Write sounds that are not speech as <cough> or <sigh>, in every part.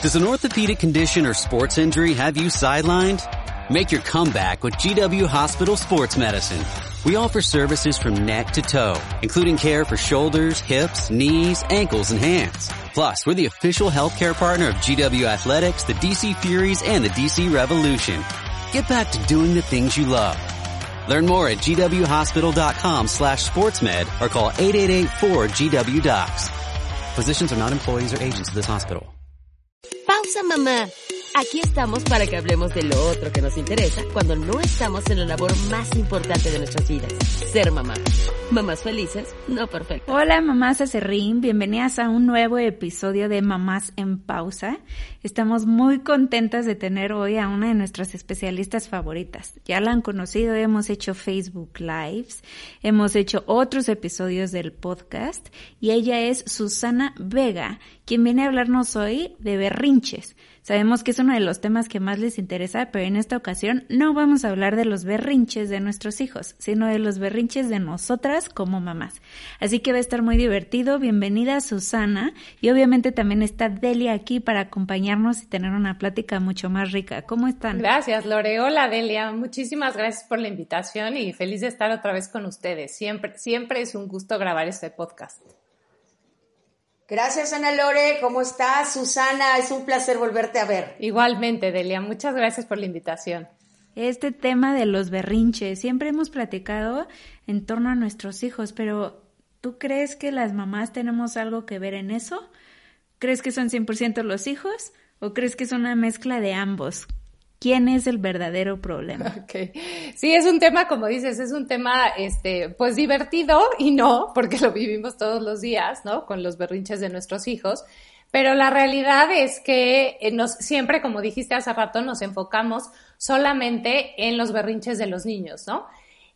Does an orthopedic condition or sports injury have you sidelined? Make your comeback with GW Hospital Sports Medicine. We offer services from neck to toe, including care for shoulders, hips, knees, ankles, and hands. Plus, we're the official healthcare partner of GW Athletics, the DC Furies, and the DC Revolution. Get back to doing the things you love. Learn more at gwhospital.com slash sportsmed or call 888-4GW-DOCS. Physicians are not employees or agents of this hospital. Pausa, mamá. Aquí estamos para que hablemos de lo otro que nos interesa cuando no estamos en la labor más importante de nuestras vidas, ser mamá. Mamás felices, no perfectas. Hola, mamás acerrín. Bienvenidas a un nuevo episodio de Mamás en Pausa. Estamos muy contentas de tener hoy a una de nuestras especialistas favoritas. Ya la han conocido, hemos hecho Facebook Lives, hemos hecho otros episodios del podcast y ella es Susana Vega, quien viene a hablarnos hoy de berrinches. Sabemos que es uno de los temas que más les interesa, pero en esta ocasión no vamos a hablar de los berrinches de nuestros hijos, sino de los berrinches de nosotras como mamás. Así que va a estar muy divertido. Bienvenida Susana y obviamente también está Delia aquí para acompañarnos y tener una plática mucho más rica. ¿Cómo están? Gracias, Lore. Hola, Delia. Muchísimas gracias por la invitación y feliz de estar otra vez con ustedes. Siempre, siempre es un gusto grabar este podcast. Gracias, Ana Lore. ¿Cómo estás? Susana, es un placer volverte a ver. Igualmente, Delia. Muchas gracias por la invitación. Este tema de los berrinches, siempre hemos platicado en torno a nuestros hijos, pero ¿tú crees que las mamás tenemos algo que ver en eso? ¿Crees que son 100% los hijos o crees que es una mezcla de ambos? ¿Quién es el verdadero problema? <laughs> Sí, es un tema, como dices, es un tema, este, pues divertido y no, porque lo vivimos todos los días, ¿no? Con los berrinches de nuestros hijos. Pero la realidad es que eh, nos, siempre, como dijiste hace rato, nos enfocamos solamente en los berrinches de los niños, ¿no?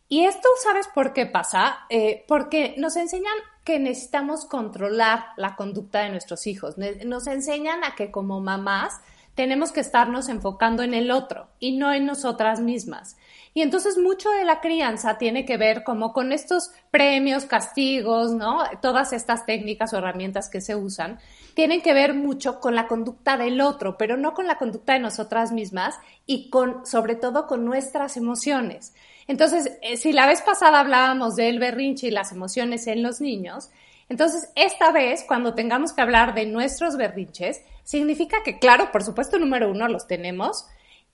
Y esto, ¿sabes por qué pasa? Eh, porque nos enseñan que necesitamos controlar la conducta de nuestros hijos. Nos enseñan a que como mamás tenemos que estarnos enfocando en el otro y no en nosotras mismas. Y entonces mucho de la crianza tiene que ver como con estos premios, castigos, ¿no? Todas estas técnicas o herramientas que se usan tienen que ver mucho con la conducta del otro, pero no con la conducta de nosotras mismas y con, sobre todo, con nuestras emociones. Entonces, eh, si la vez pasada hablábamos del berrinche y las emociones en los niños, entonces esta vez, cuando tengamos que hablar de nuestros berrinches, significa que, claro, por supuesto, número uno, los tenemos.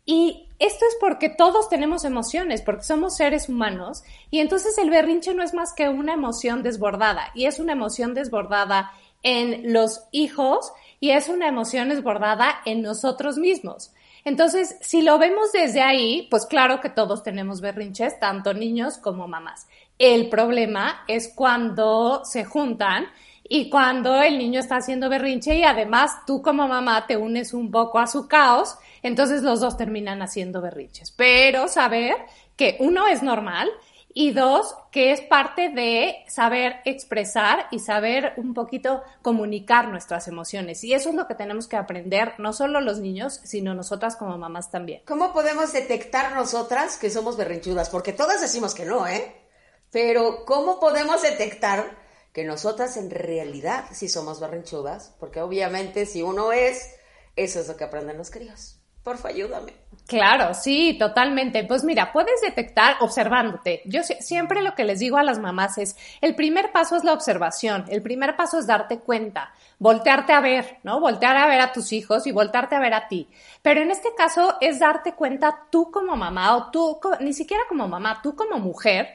Y esto es porque todos tenemos emociones, porque somos seres humanos. Y entonces el berrinche no es más que una emoción desbordada. Y es una emoción desbordada en los hijos y es una emoción desbordada en nosotros mismos. Entonces, si lo vemos desde ahí, pues claro que todos tenemos berrinches, tanto niños como mamás. El problema es cuando se juntan y cuando el niño está haciendo berrinche y además tú como mamá te unes un poco a su caos, entonces los dos terminan haciendo berrinches. Pero saber que uno es normal y dos, que es parte de saber expresar y saber un poquito comunicar nuestras emociones. Y eso es lo que tenemos que aprender, no solo los niños, sino nosotras como mamás también. ¿Cómo podemos detectar nosotras que somos berrinchudas? Porque todas decimos que no, ¿eh? Pero ¿cómo podemos detectar que nosotras en realidad sí somos berrinchudas, porque obviamente si uno es, eso es lo que aprenden los críos. Porfa, ayúdame. Claro, sí, totalmente. Pues mira, puedes detectar observándote. Yo siempre lo que les digo a las mamás es, el primer paso es la observación, el primer paso es darte cuenta, voltearte a ver, ¿no? Voltear a ver a tus hijos y voltearte a ver a ti. Pero en este caso es darte cuenta tú como mamá o tú, ni siquiera como mamá, tú como mujer,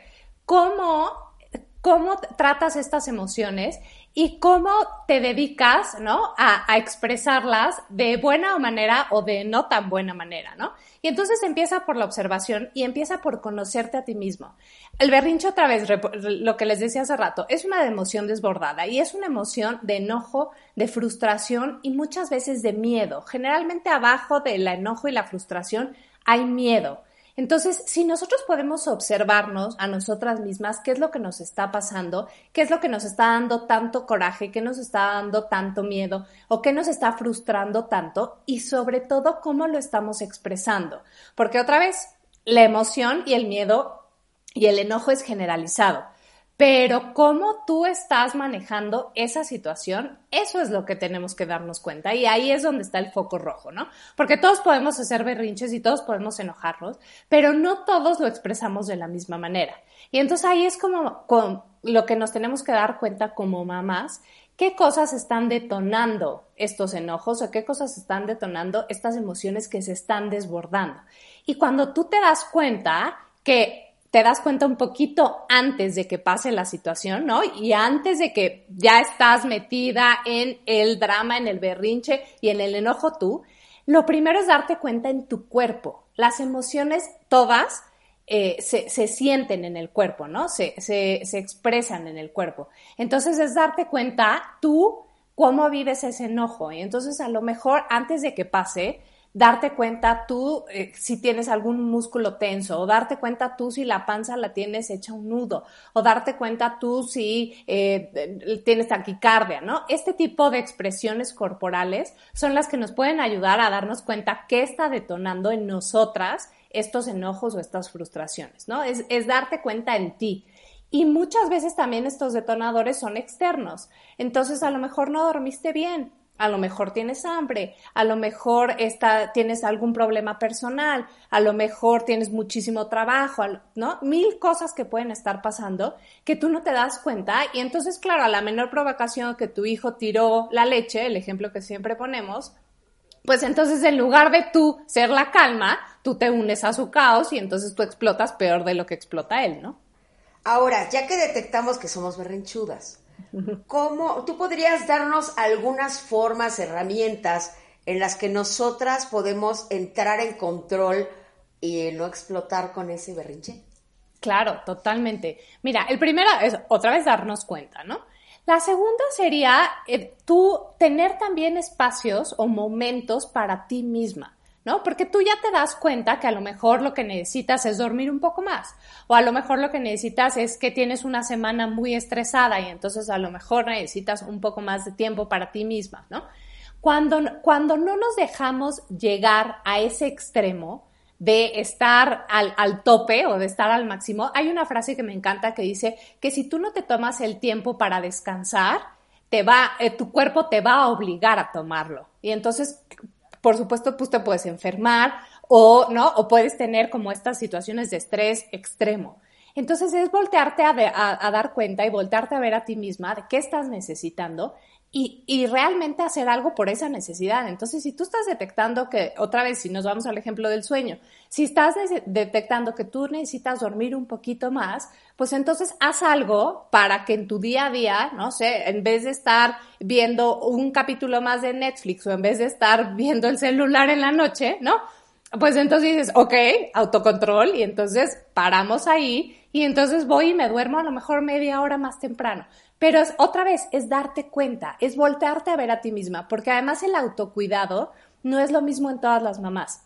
cómo cómo tratas estas emociones y cómo te dedicas, ¿no? A, expresarlas de buena manera o de no tan buena manera, ¿no? Y entonces empieza por la observación y empieza por conocerte a ti mismo. El berrinche, otra vez, lo que les decía hace rato, es una emoción desbordada y es una emoción de enojo, de frustración y muchas veces de miedo. Generalmente abajo del enojo y la frustración hay miedo. Entonces, si nosotros podemos observarnos a nosotras mismas, qué es lo que nos está pasando, qué es lo que nos está dando tanto coraje, qué nos está dando tanto miedo o qué nos está frustrando tanto y sobre todo cómo lo estamos expresando. Porque otra vez, la emoción y el miedo y el enojo es generalizado. Pero cómo tú estás manejando esa situación, eso es lo que tenemos que darnos cuenta y ahí es donde está el foco rojo, ¿no? Porque todos podemos hacer berrinches y todos podemos enojarnos, pero no todos lo expresamos de la misma manera. Y entonces ahí es como con lo que nos tenemos que dar cuenta como mamás, qué cosas están detonando estos enojos o qué cosas están detonando estas emociones que se están desbordando. Y cuando tú te das cuenta que te das cuenta un poquito antes de que pase la situación, ¿no? Y antes de que ya estás metida en el drama, en el berrinche y en el enojo tú, lo primero es darte cuenta en tu cuerpo. Las emociones todas eh, se, sienten en el cuerpo, ¿no? Se, se, se expresan en el cuerpo. Entonces es darte cuenta tú cómo vives ese enojo. Y entonces a lo mejor antes de que pase, darte cuenta tú eh, si tienes algún músculo tenso, o darte cuenta tú si la panza la tienes hecha un nudo, o darte cuenta tú si eh, tienes taquicardia, ¿no? Este tipo de expresiones corporales son las que nos pueden ayudar a darnos cuenta qué está detonando en nosotras estos enojos o estas frustraciones, ¿no? Es, es darte cuenta en ti. Y muchas veces también estos detonadores son externos. Entonces, a lo mejor no dormiste bien, a lo mejor tienes hambre, a lo mejor está, tienes algún problema personal, a lo mejor tienes muchísimo trabajo, ¿no? Mil cosas que pueden estar pasando que tú no te das cuenta y entonces, claro, a la menor provocación que tu hijo tiró la leche, el ejemplo que siempre ponemos, pues entonces en lugar de tú ser la calma, tú te unes a su caos y entonces tú explotas peor de lo que explota él, ¿no? Ahora, ya que detectamos que somos berrinchudas, ¿Cómo, tú podrías darnos algunas formas, herramientas en las que nosotras podemos entrar en control y no explotar con ese berrinche? Claro, totalmente. Mira, el primero es otra vez darnos cuenta, ¿no? La segunda sería eh, tú tener también espacios o momentos para ti misma. ¿No? Porque tú ya te das cuenta que a lo mejor lo que necesitas es dormir un poco más, o a lo mejor lo que necesitas es que tienes una semana muy estresada y entonces a lo mejor necesitas un poco más de tiempo para ti misma, ¿no? Cuando, cuando no nos dejamos llegar a ese extremo de estar al, al tope o de estar al máximo, hay una frase que me encanta que dice que si tú no te tomas el tiempo para descansar, te va, eh, tu cuerpo te va a obligar a tomarlo. Y entonces por supuesto, pues te puedes enfermar o, ¿no? O puedes tener como estas situaciones de estrés extremo. Entonces es voltearte a, dar cuenta y voltearte a ver a ti misma de qué estás necesitando y, y, realmente hacer algo por esa necesidad. Entonces, si tú estás detectando que, otra vez, si nos vamos al ejemplo del sueño, si estás detectando que tú necesitas dormir un poquito más, pues entonces haz algo para que en tu día a día, no sé, en vez de estar viendo un capítulo más de Netflix o en vez de estar viendo el celular en la noche, ¿no? Pues entonces dices, ok, autocontrol, y entonces paramos ahí, y entonces voy y me duermo a lo mejor media hora más temprano. Pero otra vez, es darte cuenta, es voltearte a ver a ti misma, porque además el autocuidado no es lo mismo en todas las mamás.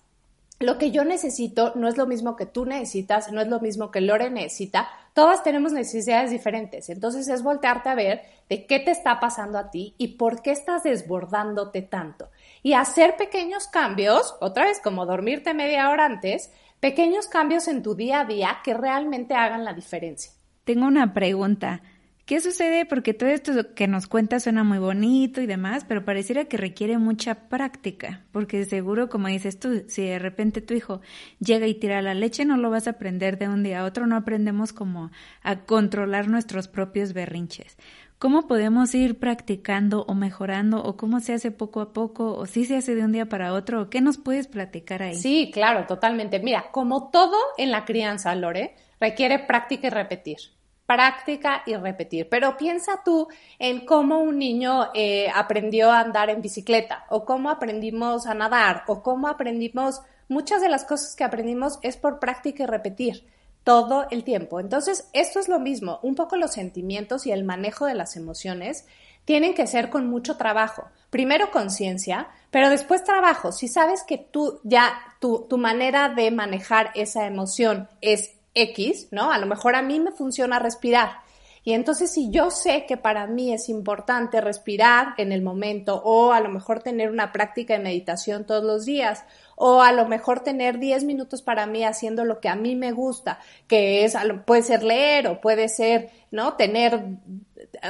Lo que yo necesito no es lo mismo que tú necesitas, no es lo mismo que Lore necesita. Todas tenemos necesidades diferentes. Entonces es voltearte a ver de qué te está pasando a ti y por qué estás desbordándote tanto. Y hacer pequeños cambios, otra vez como dormirte media hora antes, pequeños cambios en tu día a día que realmente hagan la diferencia. Tengo una pregunta. ¿Qué sucede? Porque todo esto que nos cuenta suena muy bonito y demás, pero pareciera que requiere mucha práctica, porque seguro, como dices tú, si de repente tu hijo llega y tira la leche, no lo vas a aprender de un día a otro, no aprendemos como a controlar nuestros propios berrinches. ¿Cómo podemos ir practicando o mejorando o cómo se hace poco a poco o si se hace de un día para otro? ¿Qué nos puedes platicar ahí? Sí, claro, totalmente. Mira, como todo en la crianza, Lore, requiere práctica y repetir práctica y repetir. Pero piensa tú en cómo un niño eh, aprendió a andar en bicicleta o cómo aprendimos a nadar o cómo aprendimos, muchas de las cosas que aprendimos es por práctica y repetir todo el tiempo. Entonces, esto es lo mismo, un poco los sentimientos y el manejo de las emociones tienen que ser con mucho trabajo. Primero conciencia, pero después trabajo. Si sabes que tú ya, tu, tu manera de manejar esa emoción es X, ¿no? A lo mejor a mí me funciona respirar. Y entonces si yo sé que para mí es importante respirar en el momento o a lo mejor tener una práctica de meditación todos los días o a lo mejor tener 10 minutos para mí haciendo lo que a mí me gusta, que es, puede ser leer o puede ser, ¿no? Tener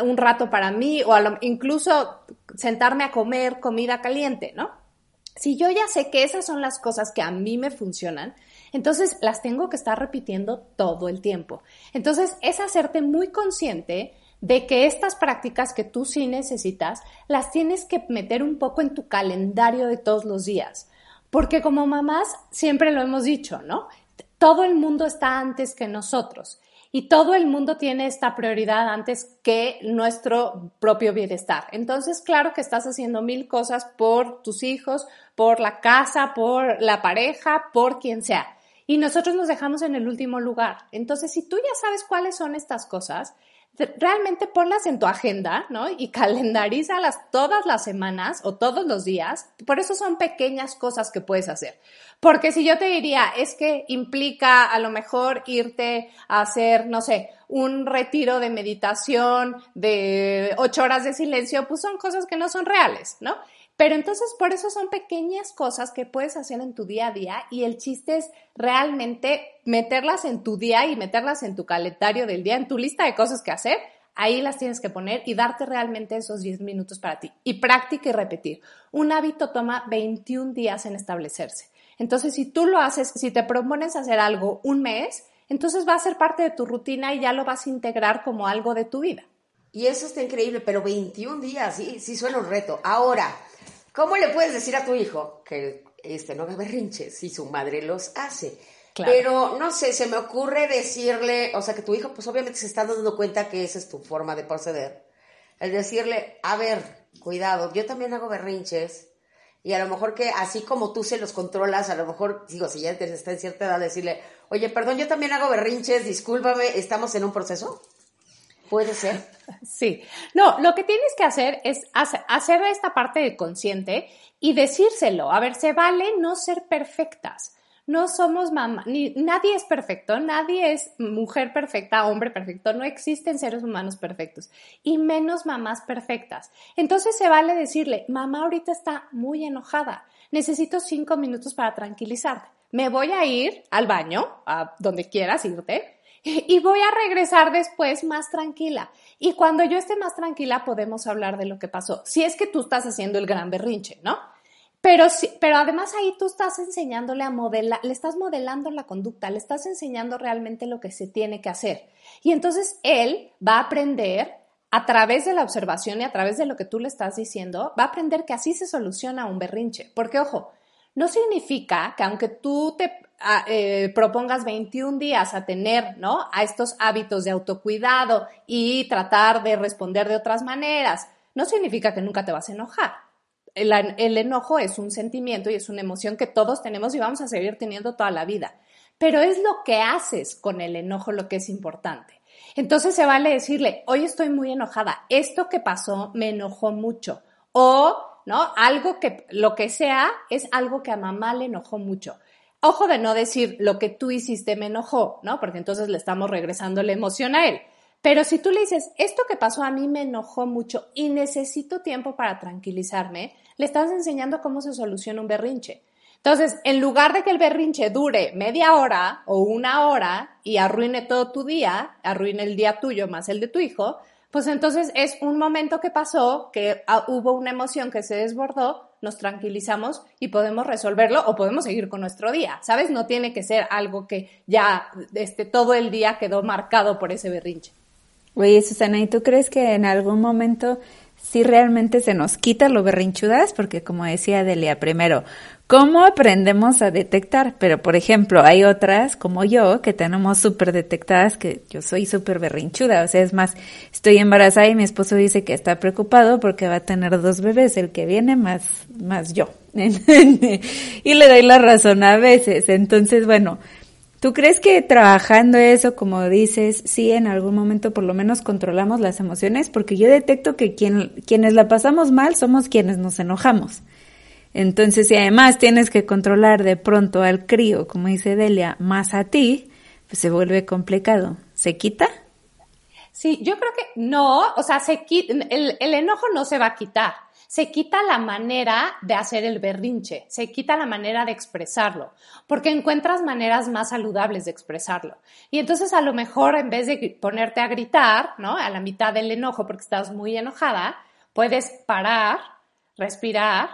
un rato para mí o incluso sentarme a comer comida caliente, ¿no? Si yo ya sé que esas son las cosas que a mí me funcionan, entonces las tengo que estar repitiendo todo el tiempo. Entonces es hacerte muy consciente de que estas prácticas que tú sí necesitas, las tienes que meter un poco en tu calendario de todos los días. Porque como mamás, siempre lo hemos dicho, ¿no? Todo el mundo está antes que nosotros y todo el mundo tiene esta prioridad antes que nuestro propio bienestar. Entonces, claro que estás haciendo mil cosas por tus hijos, por la casa, por la pareja, por quien sea y nosotros nos dejamos en el último lugar. Entonces, si tú ya sabes cuáles son estas cosas, realmente ponlas en tu agenda, ¿no? Y calendarízalas todas las semanas o todos los días. Por eso son pequeñas cosas que puedes hacer. Porque si yo te diría, es que implica a lo mejor irte a hacer, no sé, un retiro de meditación de ocho horas de silencio, pues son cosas que no son reales, ¿no? Pero entonces por eso son pequeñas cosas que puedes hacer en tu día a día y el chiste es realmente meterlas en tu día y meterlas en tu calendario del día, en tu lista de cosas que hacer. Ahí las tienes que poner y darte realmente esos 10 minutos para ti. Y práctica y repetir. Un hábito toma 21 días en establecerse. Entonces, si tú lo haces, si te propones hacer algo un mes, entonces va a ser parte de tu rutina y ya lo vas a integrar como algo de tu vida. Y eso está increíble, pero 21 días, sí, sí suena un reto. Ahora, ¿Cómo le puedes decir a tu hijo que este, no haga berrinches si su madre los hace? Pero no sé, se me ocurre decirle, o sea, que tu hijo, pues obviamente se está dando cuenta que esa es tu forma de proceder. El decirle, a ver, cuidado, yo también hago berrinches. Y a lo mejor que así como tú se los controlas, a lo mejor, digo, si ya está en cierta edad, decirle, oye, perdón, yo también hago berrinches, discúlpame, estamos en un proceso. Puede ser. Sí. No, lo que tienes que hacer es hacer esta parte de consciente y decírselo. A ver, se vale no ser perfectas. No somos mamá, ni, nadie es perfecto, nadie es mujer perfecta, hombre perfecto, no existen seres humanos perfectos y menos mamás perfectas. Entonces se vale decirle, mamá ahorita está muy enojada, necesito cinco minutos para tranquilizarte. Me voy a ir al baño, a donde quieras irte, <laughs> y voy a regresar después más tranquila. Y cuando yo esté más tranquila podemos hablar de lo que pasó. Si es que tú estás haciendo el gran berrinche, ¿no? Pero, sí, pero además ahí tú estás enseñándole a modelar, le estás modelando la conducta, le estás enseñando realmente lo que se tiene que hacer. Y entonces él va a aprender a través de la observación y a través de lo que tú le estás diciendo, va a aprender que así se soluciona un berrinche. Porque, ojo, no significa que aunque tú te eh, propongas 21 días a tener, ¿no? A estos hábitos de autocuidado y tratar de responder de otras maneras, no significa que nunca te vas a enojar. El, el enojo es un sentimiento y es una emoción que todos tenemos y vamos a seguir teniendo toda la vida. Pero es lo que haces con el enojo lo que es importante. Entonces se vale decirle, hoy estoy muy enojada, esto que pasó me enojó mucho. O, ¿no? Algo que, lo que sea, es algo que a mamá le enojó mucho. Ojo de no decir lo que tú hiciste me enojó, ¿no? Porque entonces le estamos regresando la emoción a él. Pero si tú le dices, esto que pasó a mí me enojó mucho y necesito tiempo para tranquilizarme, le estás enseñando cómo se soluciona un berrinche. Entonces, en lugar de que el berrinche dure media hora o una hora y arruine todo tu día, arruine el día tuyo más el de tu hijo, pues entonces es un momento que pasó, que ah, hubo una emoción que se desbordó nos tranquilizamos y podemos resolverlo o podemos seguir con nuestro día, ¿sabes? No tiene que ser algo que ya este, todo el día quedó marcado por ese berrinche. Oye, Susana, ¿y tú crees que en algún momento si realmente se nos quita lo berrinchudas, porque como decía Delia, primero, ¿cómo aprendemos a detectar? Pero, por ejemplo, hay otras, como yo, que tenemos súper detectadas, que yo soy súper berrinchuda, o sea, es más, estoy embarazada y mi esposo dice que está preocupado porque va a tener dos bebés, el que viene más, más yo. <laughs> y le doy la razón a veces. Entonces, bueno, ¿Tú crees que trabajando eso, como dices, sí en algún momento por lo menos controlamos las emociones? Porque yo detecto que quien, quienes la pasamos mal somos quienes nos enojamos. Entonces, si además tienes que controlar de pronto al crío, como dice Delia, más a ti, pues se vuelve complicado. ¿Se quita? Sí, yo creo que no, o sea, se el, el enojo no se va a quitar se quita la manera de hacer el berrinche, se quita la manera de expresarlo, porque encuentras maneras más saludables de expresarlo. Y entonces a lo mejor en vez de ponerte a gritar, ¿no? A la mitad del enojo porque estás muy enojada, puedes parar, respirar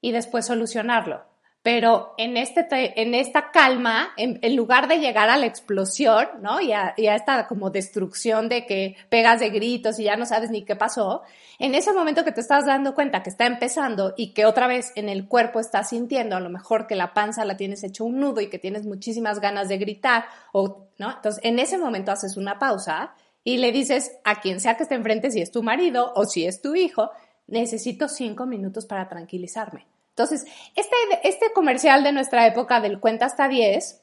y después solucionarlo pero en, este, en esta calma, en, lugar de llegar a la explosión, ¿no? Y a, y a, esta como destrucción de que pegas de gritos y ya no sabes ni qué pasó, en ese momento que te estás dando cuenta que está empezando y que otra vez en el cuerpo estás sintiendo a lo mejor que la panza la tienes hecho un nudo y que tienes muchísimas ganas de gritar, o, ¿no? Entonces, en ese momento haces una pausa y le dices a quien sea que esté enfrente, si es tu marido o si es tu hijo, necesito cinco minutos para tranquilizarme entonces, este, este comercial de nuestra época del cuenta hasta 10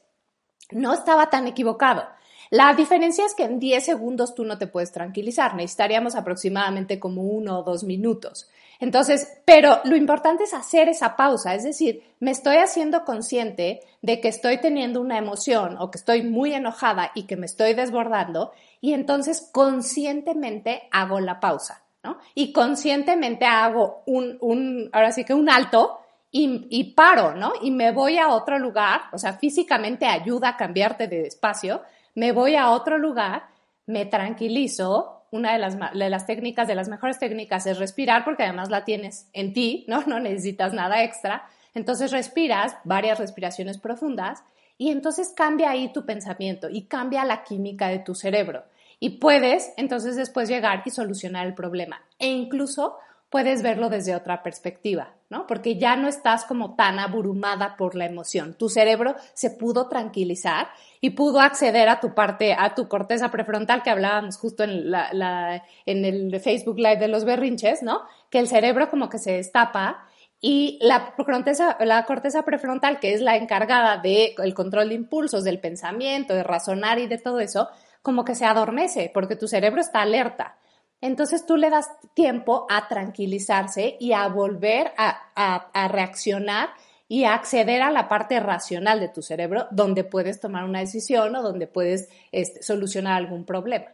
no estaba tan equivocado. La diferencia es que en 10 segundos tú no te puedes tranquilizar, necesitaríamos aproximadamente como uno o dos minutos. Entonces, pero lo importante es hacer esa pausa, es decir, me estoy haciendo consciente de que estoy teniendo una emoción o que estoy muy enojada y que me estoy desbordando y entonces conscientemente hago la pausa, ¿no? Y conscientemente hago un, un ahora sí que un alto y, paro, ¿no? Y me voy a otro lugar, o sea, físicamente ayuda a cambiarte de espacio, me voy a otro lugar, me tranquilizo, una de las, de las técnicas, de las mejores técnicas es respirar porque además la tienes en ti, ¿no? No necesitas nada extra. Entonces respiras varias respiraciones profundas y entonces cambia ahí tu pensamiento y cambia la química de tu cerebro. Y puedes entonces después llegar y solucionar el problema. E incluso puedes verlo desde otra perspectiva, Porque ya no estás como tan abrumada por la emoción. Tu cerebro se pudo tranquilizar y pudo acceder a tu parte, a tu corteza prefrontal que hablábamos justo en, la, el Facebook Live de los berrinches, ¿no? Que el cerebro como que se destapa y la corteza, prefrontal, que es la encargada del control de impulsos, del pensamiento, de razonar y de todo eso, como que se adormece porque tu cerebro está alerta. Entonces tú le das tiempo a tranquilizarse y a volver a, reaccionar y a acceder a la parte racional de tu cerebro donde puedes tomar una decisión o donde puedes este, solucionar algún problema.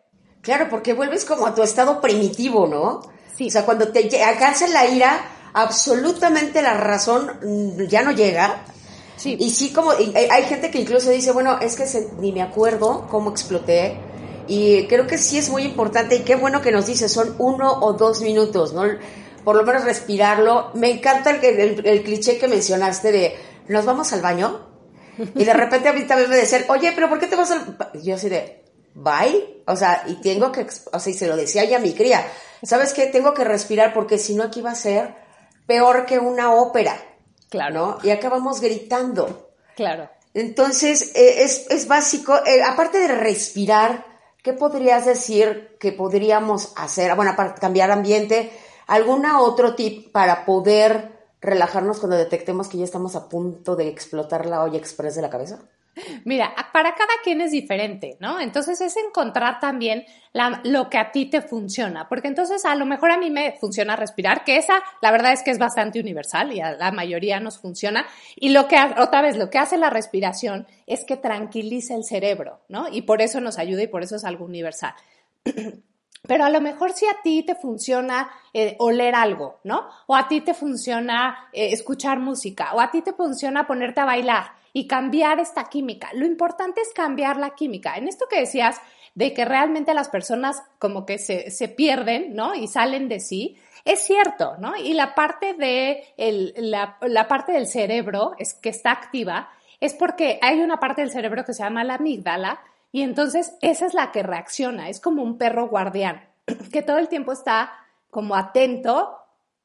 Claro, porque vuelves como a tu estado primitivo, ¿no? Sí. O sea, cuando te alcanza la ira, absolutamente la razón mm, ya no llega. Sí. Y sí, como hay gente que incluso dice, bueno, es que ni me acuerdo cómo exploté, y creo que sí es muy importante y qué bueno que nos dice, son uno o dos minutos, ¿no? Por lo menos respirarlo. Me encanta el, el, cliché que mencionaste de, ¿nos vamos al baño? Y de repente a mí también me decían, oye, pero ¿por qué te vas al baño? Yo así de, bye. O sea, y tengo que, o sea, y se lo decía ya a mi cría, ¿sabes qué? Tengo que respirar porque si no aquí va a ser peor que una ópera. Claro. ¿no? Y acabamos gritando. Claro. Entonces, eh, es, es, básico, eh, aparte de respirar, ¿qué podrías decir que podríamos hacer? Bueno, para cambiar ambiente, ¿alguna otro tip para poder relajarnos cuando detectemos que ya estamos a punto de explotar la olla express de la cabeza? Mira, para cada quien es diferente, ¿no? Entonces es encontrar también lo que a ti te funciona, porque entonces a lo mejor a mí me funciona respirar, que esa la verdad es que es bastante universal y a la mayoría nos funciona. Y lo que, otra vez, lo que hace la respiración es que tranquiliza el cerebro, ¿no? Y por eso nos ayuda y por eso es algo universal. <clears throat> Pero a lo mejor si a ti te funciona eh, oler algo, ¿no? O a ti te funciona eh, escuchar música, o a ti te funciona ponerte a bailar y cambiar esta química. Lo importante es cambiar la química. En esto que decías de que realmente las personas como que se, se pierden, ¿no? Y salen de sí, es cierto, ¿no? Y la parte de la, la, parte del cerebro es que está activa es porque hay una parte del cerebro que se llama la amígdala y entonces esa es la que reacciona, es como un perro guardián <clears throat> que todo el tiempo está como atento,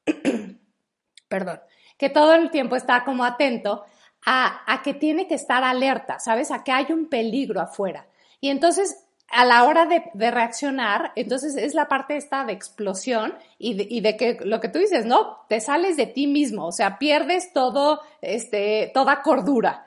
<clears throat> perdón, que todo el tiempo está como atento a, que tiene que estar alerta, ¿sabes? A que hay un peligro afuera. Y entonces a la hora de, reaccionar, entonces es la parte esta de explosión y de, y de, que lo que tú dices, ¿no? Te sales de ti mismo, o sea, pierdes todo, este, toda cordura,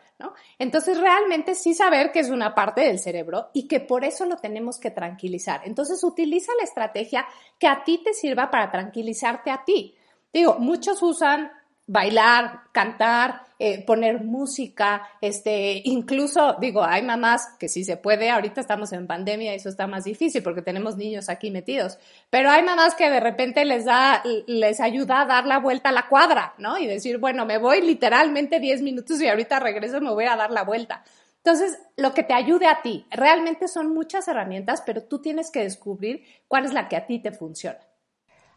Entonces realmente sí saber que es una parte del cerebro y que por eso lo tenemos que tranquilizar. Entonces utiliza la estrategia que a ti te sirva para tranquilizarte a ti. Digo, muchos usan bailar, cantar, eh, poner música, este, incluso, digo, hay mamás que sí se puede, ahorita estamos en pandemia eso está más difícil porque tenemos niños aquí metidos, pero hay mamás que de repente les da, les ayuda a dar la vuelta a la cuadra, ¿no? Y decir, bueno, me voy literalmente 10 minutos y ahorita regreso, me voy a dar la vuelta. Entonces, lo que te ayude a ti, realmente son muchas herramientas, pero tú tienes que descubrir cuál es la que a ti te funciona.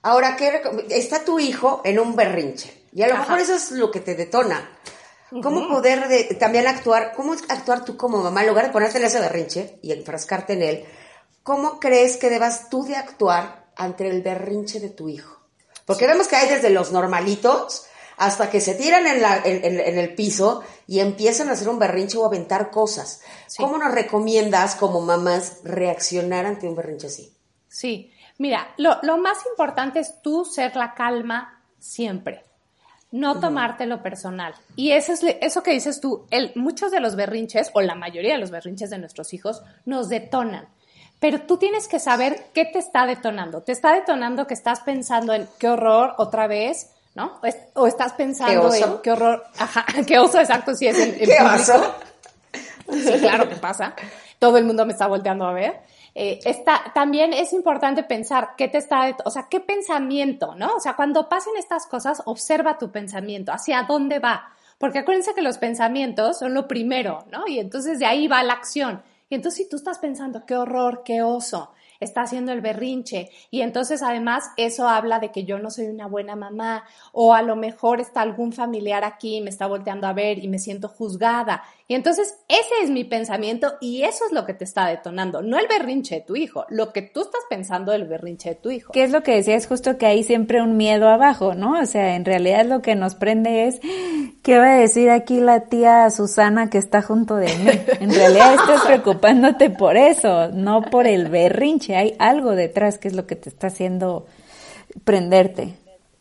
Ahora, ¿qué está tu hijo en un berrinche y a lo mejor eso es lo que te detona. ¿Cómo poder también actuar, cómo actuar tú como mamá en lugar de ponerte en ese berrinche y enfrascarte en él? ¿Cómo crees que debas tú de actuar ante el berrinche de tu hijo? Porque vemos que hay desde los normalitos hasta que se tiran en, el piso y empiezan a hacer un berrinche o aventar cosas. ¿Cómo nos recomiendas como mamás reaccionar ante un berrinche así? Sí, mira, lo, más importante es tú ser la calma siempre no tomártelo personal. Y eso, es, eso que dices tú, el, muchos de los berrinches, o la mayoría de los berrinches de nuestros hijos, nos detonan. Pero tú tienes que saber qué te está detonando. Te está detonando que estás pensando en qué horror otra vez, ¿no? O, estás pensando en qué horror, ajá, <laughs> qué oso exacto si es el, ¿Qué Oso? Sí, claro que pasa. Todo el mundo me está volteando a ver. Eh, está, también es importante pensar qué te está, o sea, qué pensamiento, ¿no? O sea, cuando pasen estas cosas, observa tu pensamiento, hacia dónde va. Porque acuérdense que los pensamientos son lo primero, ¿no? Y entonces de ahí va la acción. Y entonces si tú estás pensando, qué horror, qué oso, está haciendo el berrinche y entonces además eso habla de que yo no soy una buena mamá o a lo mejor está algún familiar aquí me está volteando a ver y me siento juzgada. Y entonces ese es mi pensamiento y eso es lo que te está detonando, no el berrinche de tu hijo, lo que tú estás pensando del berrinche de tu hijo. ¿Qué es lo que decías justo que hay siempre un miedo abajo, ¿no? O sea, en realidad lo que nos prende es ¿qué va a decir aquí la tía Susana que está junto de mí? En realidad estás <laughs> preocupándote por eso, no por el berrinche hay algo detrás que es lo que te está haciendo prenderte.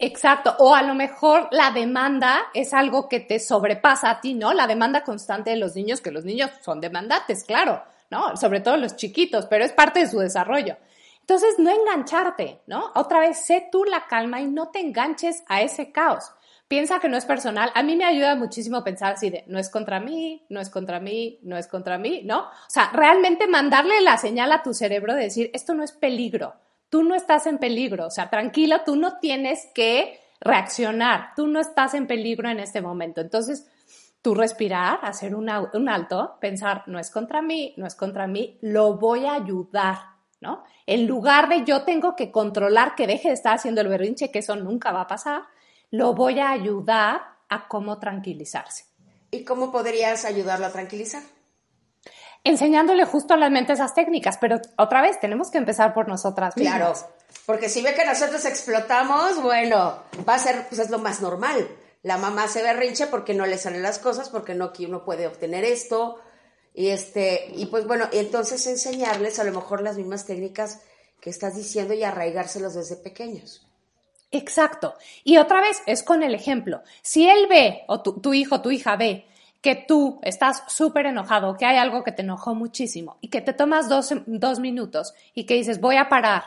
Exacto, o a lo mejor la demanda es algo que te sobrepasa a ti, ¿no? La demanda constante de los niños, que los niños son demandantes, claro, ¿no? Sobre todo los chiquitos, pero es parte de su desarrollo. Entonces, no engancharte, ¿no? Otra vez, sé tú la calma y no te enganches a ese caos piensa que no es personal. A mí me ayuda muchísimo pensar así de, no es contra mí, no es contra mí, no es contra mí, ¿no? O sea, realmente mandarle la señal a tu cerebro de decir, esto no es peligro, tú no estás en peligro, o sea, tranquilo, tú no tienes que reaccionar, tú no estás en peligro en este momento. Entonces, tú respirar, hacer un alto, pensar, no es contra mí, no es contra mí, lo voy a ayudar, ¿no? En lugar de yo tengo que controlar que deje de estar haciendo el berrinche, que eso nunca va a pasar, lo voy a ayudar a cómo tranquilizarse. ¿Y cómo podrías ayudarlo a tranquilizar? Enseñándole justo a la mente esas técnicas, pero otra vez tenemos que empezar por nosotras mismas. Claro, porque si ve que nosotros explotamos, bueno, va a ser, pues es lo más normal. La mamá se berrinche porque no le salen las cosas, porque no, que uno puede obtener esto, y este, y pues bueno, entonces enseñarles a lo mejor las mismas técnicas que estás diciendo y arraigárselos desde pequeños. Exacto. Y otra vez es con el ejemplo. Si él ve, o tu, tu hijo, tu hija ve, que tú estás súper enojado, que hay algo que te enojó muchísimo y que te tomas dos, dos minutos y que dices, voy a parar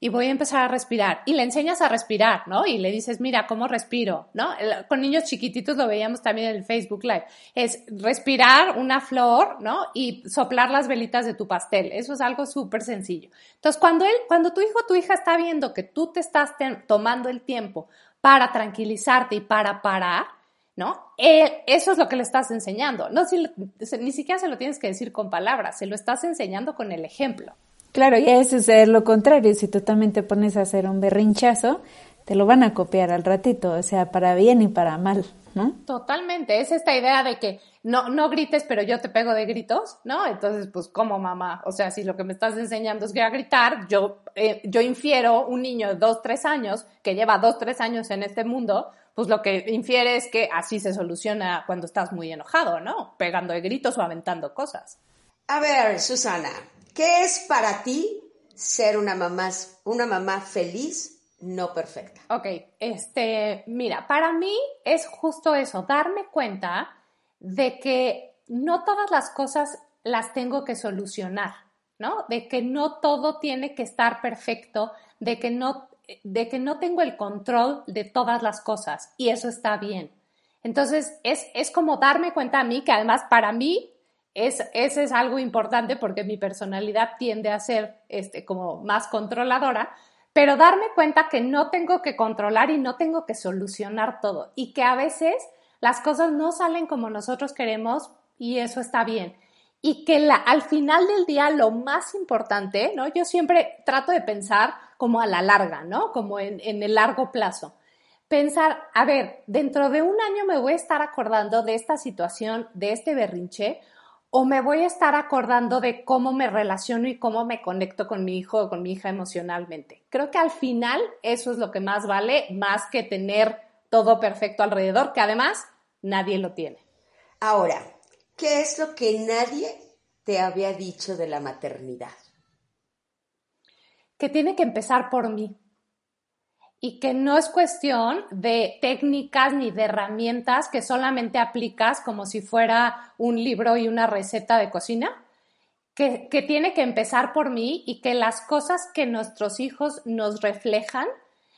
y voy a empezar a respirar. Y le enseñas a respirar, ¿no? Y le dices, mira, ¿cómo respiro? ¿No? Con niños chiquititos lo veíamos también en el Facebook Live. Es respirar una flor, ¿no? Y soplar las velitas de tu pastel. Eso es algo súper sencillo. Entonces, cuando él, cuando tu hijo o tu hija está viendo que tú te estás tomando el tiempo para tranquilizarte y para parar, ¿no? eso es lo que le estás enseñando. No, si, ni siquiera se lo tienes que decir con palabras, se lo estás enseñando con el ejemplo. Claro, y es suceder lo contrario. Si tú también te pones a hacer un berrinchazo, te lo van a copiar al ratito, o sea, para bien y para mal, ¿no? Totalmente. Es esta idea de que no, no grites, pero yo te pego de gritos, ¿no? Entonces, pues, ¿cómo mamá? O sea, si lo que me estás enseñando es que a gritar, yo, eh, yo infiero un niño de dos, tres años, que lleva dos, tres años en este mundo, pues lo que infiere es que así se soluciona cuando estás muy enojado, ¿no? Pegando de gritos o aventando cosas. A ver, Susana, ¿Qué es para ti ser una mamá, una mamá feliz, no perfecta? Ok, este, mira, para mí es justo eso, darme cuenta de que no todas las cosas las tengo que solucionar, ¿no? De que no todo tiene que estar perfecto, de que no de que no tengo el control de todas las cosas y eso está bien. Entonces, es, es como darme cuenta a mí que además para mí es, ese es algo importante porque mi personalidad tiende a ser este, como más controladora, pero darme cuenta que no tengo que controlar y no tengo que solucionar todo y que a veces las cosas no salen como nosotros queremos y eso está bien. Y que al final del día lo más importante, ¿no? Yo siempre trato de pensar como a la larga, ¿no? Como en, en el largo plazo. Pensar, a ver, dentro de un año me voy a estar acordando de esta situación, de este berrinche, o me voy a estar acordando de cómo me relaciono y cómo me conecto con mi hijo o con mi hija emocionalmente. Creo que al final eso es lo que más vale, más que tener todo perfecto alrededor, que además nadie lo tiene. Ahora, ¿qué es lo que nadie te había dicho de la maternidad? Que tiene que empezar por mí y que no es cuestión de técnicas ni de herramientas que solamente aplicas como si fuera un libro y una receta de cocina, que, que, tiene que empezar por mí y que las cosas que nuestros hijos nos reflejan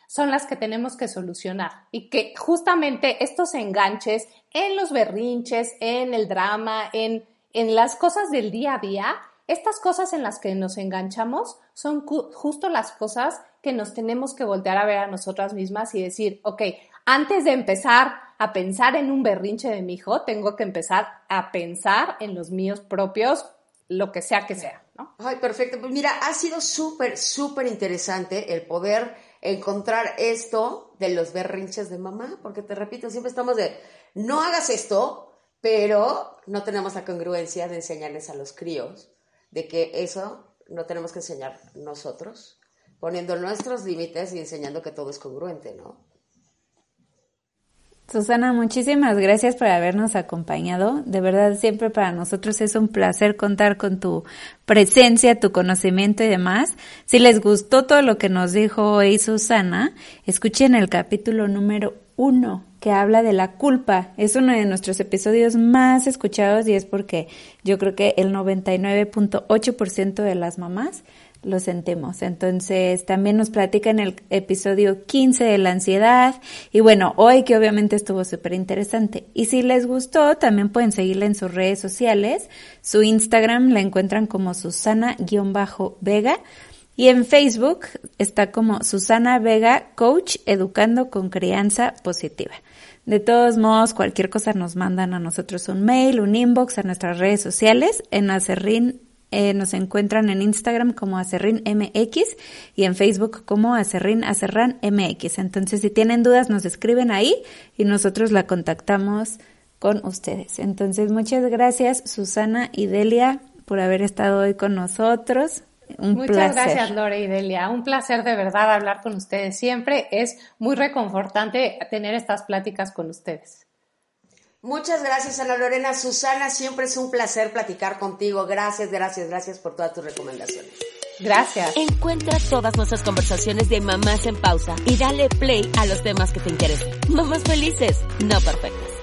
son las que tenemos que solucionar. Y que justamente estos enganches en los berrinches, en el drama, en, en las cosas del día a día, estas cosas en las que nos enganchamos son justo las cosas que nos tenemos que voltear a ver a nosotras mismas y decir, ok, antes de empezar a pensar en un berrinche de mi hijo, tengo que empezar a pensar en los míos propios, lo que sea que sea, ¿no? Ay, perfecto. Pues mira, ha sido súper, súper interesante el poder encontrar esto de los berrinches de mamá, porque te repito, siempre estamos de, no hagas esto, pero no tenemos la congruencia de enseñarles a los críos de que eso no tenemos que enseñar nosotros, poniendo nuestros límites y enseñando que todo es congruente, ¿no? Susana, muchísimas gracias por habernos acompañado. De verdad, siempre para nosotros es un placer contar con tu presencia, tu conocimiento y demás. Si les gustó todo lo que nos dijo hoy Susana, escuchen el capítulo número uno que habla de la culpa. Es uno de nuestros episodios más escuchados y es porque yo creo que el 99.8% de las mamás lo sentimos. Entonces, también nos platica en el episodio 15 de la ansiedad. Y bueno, hoy que obviamente estuvo súper interesante. Y si les gustó, también pueden seguirla en sus redes sociales. Su Instagram la encuentran como Susana-Vega. Y en Facebook está como Susana Vega Coach Educando con Crianza Positiva. De todos modos, cualquier cosa nos mandan a nosotros un mail, un inbox a nuestras redes sociales. En Acerrín eh, nos encuentran en Instagram como Acerrín MX y en Facebook como Acerrín Acerrán MX. Entonces, si tienen dudas, nos escriben ahí y nosotros la contactamos con ustedes. Entonces, muchas gracias Susana y Delia por haber estado hoy con nosotros. Un Muchas gracias, Lore y Delia. Un placer de verdad hablar con ustedes siempre. Es muy reconfortante tener estas pláticas con ustedes. Muchas gracias, Ana Lorena. Susana, siempre es un placer platicar contigo. Gracias, gracias, gracias por todas tus recomendaciones. Gracias. Encuentra todas nuestras conversaciones de Mamás en Pausa y dale play a los temas que te interesan. Mamás felices, no perfectas.